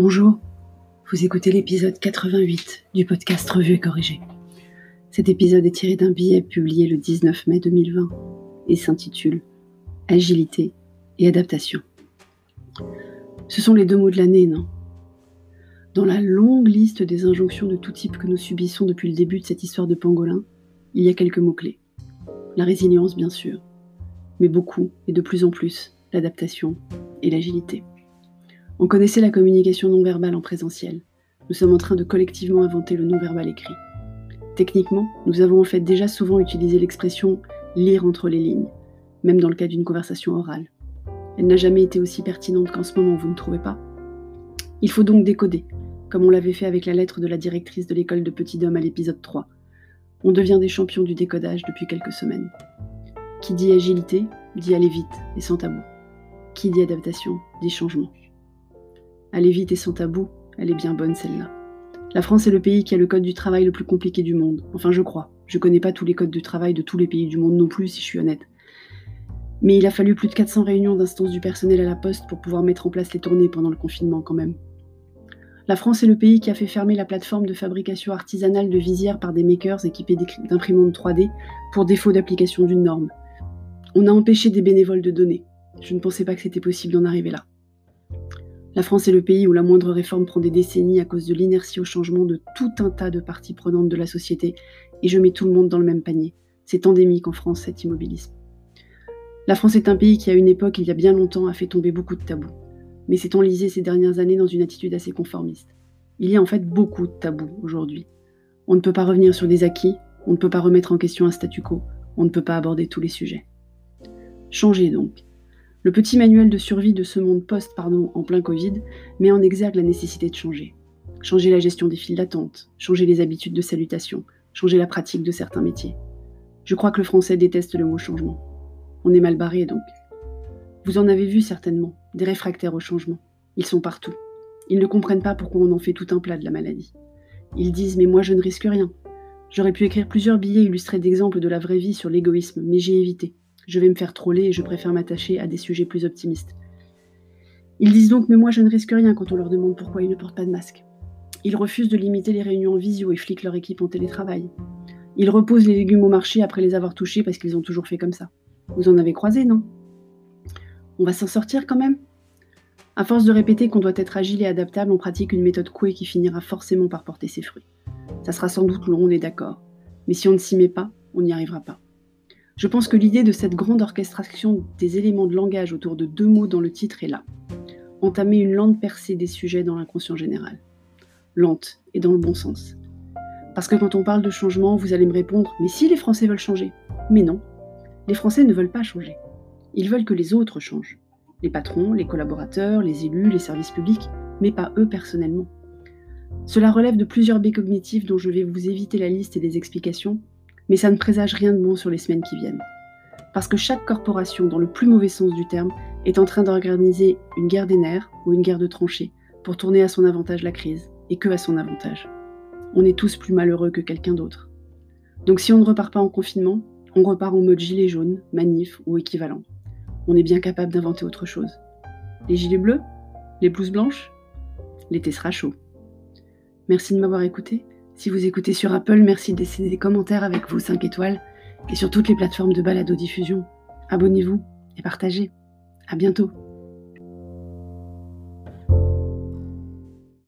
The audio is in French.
Bonjour, vous écoutez l'épisode 88 du podcast Revue et Corrigé. Cet épisode est tiré d'un billet publié le 19 mai 2020 et s'intitule Agilité et adaptation. Ce sont les deux mots de l'année, non? Dans la longue liste des injonctions de tout type que nous subissons depuis le début de cette histoire de pangolin, il y a quelques mots-clés. La résilience, bien sûr, mais beaucoup et de plus en plus l'adaptation et l'agilité. On connaissait la communication non verbale en présentiel. Nous sommes en train de collectivement inventer le non verbal écrit. Techniquement, nous avons en fait déjà souvent utilisé l'expression lire entre les lignes, même dans le cas d'une conversation orale. Elle n'a jamais été aussi pertinente qu'en ce moment, vous ne trouvez pas? Il faut donc décoder, comme on l'avait fait avec la lettre de la directrice de l'école de Petit Dôme à l'épisode 3. On devient des champions du décodage depuis quelques semaines. Qui dit agilité, dit aller vite et sans tabou. Qui dit adaptation, dit changement. Aller vite et sans tabou, elle est bien bonne celle-là. La France est le pays qui a le code du travail le plus compliqué du monde. Enfin, je crois. Je connais pas tous les codes du travail de tous les pays du monde non plus, si je suis honnête. Mais il a fallu plus de 400 réunions d'instances du personnel à la poste pour pouvoir mettre en place les tournées pendant le confinement quand même. La France est le pays qui a fait fermer la plateforme de fabrication artisanale de visières par des makers équipés d'imprimantes 3D pour défaut d'application d'une norme. On a empêché des bénévoles de donner. Je ne pensais pas que c'était possible d'en arriver là. La France est le pays où la moindre réforme prend des décennies à cause de l'inertie au changement de tout un tas de parties prenantes de la société, et je mets tout le monde dans le même panier. C'est endémique en France, cet immobilisme. La France est un pays qui, à une époque, il y a bien longtemps, a fait tomber beaucoup de tabous, mais s'est enlisé ces dernières années dans une attitude assez conformiste. Il y a en fait beaucoup de tabous aujourd'hui. On ne peut pas revenir sur des acquis, on ne peut pas remettre en question un statu quo, on ne peut pas aborder tous les sujets. Changer donc, le petit manuel de survie de ce monde post pardon, en plein Covid met en exergue la nécessité de changer. Changer la gestion des files d'attente, changer les habitudes de salutation, changer la pratique de certains métiers. Je crois que le français déteste le mot changement. On est mal barré donc. Vous en avez vu certainement, des réfractaires au changement. Ils sont partout. Ils ne comprennent pas pourquoi on en fait tout un plat de la maladie. Ils disent Mais moi je ne risque rien. J'aurais pu écrire plusieurs billets illustrés d'exemples de la vraie vie sur l'égoïsme, mais j'ai évité je vais me faire troller et je préfère m'attacher à des sujets plus optimistes. Ils disent donc, mais moi je ne risque rien quand on leur demande pourquoi ils ne portent pas de masque. Ils refusent de limiter les réunions en visio et fliquent leur équipe en télétravail. Ils reposent les légumes au marché après les avoir touchés parce qu'ils ont toujours fait comme ça. Vous en avez croisé, non? On va s'en sortir quand même? À force de répéter qu'on doit être agile et adaptable, on pratique une méthode couée qui finira forcément par porter ses fruits. Ça sera sans doute long, on est d'accord. Mais si on ne s'y met pas, on n'y arrivera pas. Je pense que l'idée de cette grande orchestration des éléments de langage autour de deux mots dans le titre est là. Entamer une lente percée des sujets dans l'inconscient général. Lente et dans le bon sens. Parce que quand on parle de changement, vous allez me répondre Mais si les Français veulent changer? Mais non, les Français ne veulent pas changer. Ils veulent que les autres changent. Les patrons, les collaborateurs, les élus, les services publics, mais pas eux personnellement. Cela relève de plusieurs baies cognitives dont je vais vous éviter la liste et les explications, mais ça ne présage rien de bon sur les semaines qui viennent. Parce que chaque corporation, dans le plus mauvais sens du terme, est en train d'organiser une guerre des nerfs ou une guerre de tranchées pour tourner à son avantage la crise, et que à son avantage. On est tous plus malheureux que quelqu'un d'autre. Donc si on ne repart pas en confinement, on repart en mode gilet jaune, manif ou équivalent. On est bien capable d'inventer autre chose. Les gilets bleus? Les blouses blanches? L'été sera chaud. Merci de m'avoir écouté si vous écoutez sur Apple, merci de laisser des commentaires avec vos 5 étoiles et sur toutes les plateformes de balado-diffusion. Abonnez-vous et partagez. À bientôt.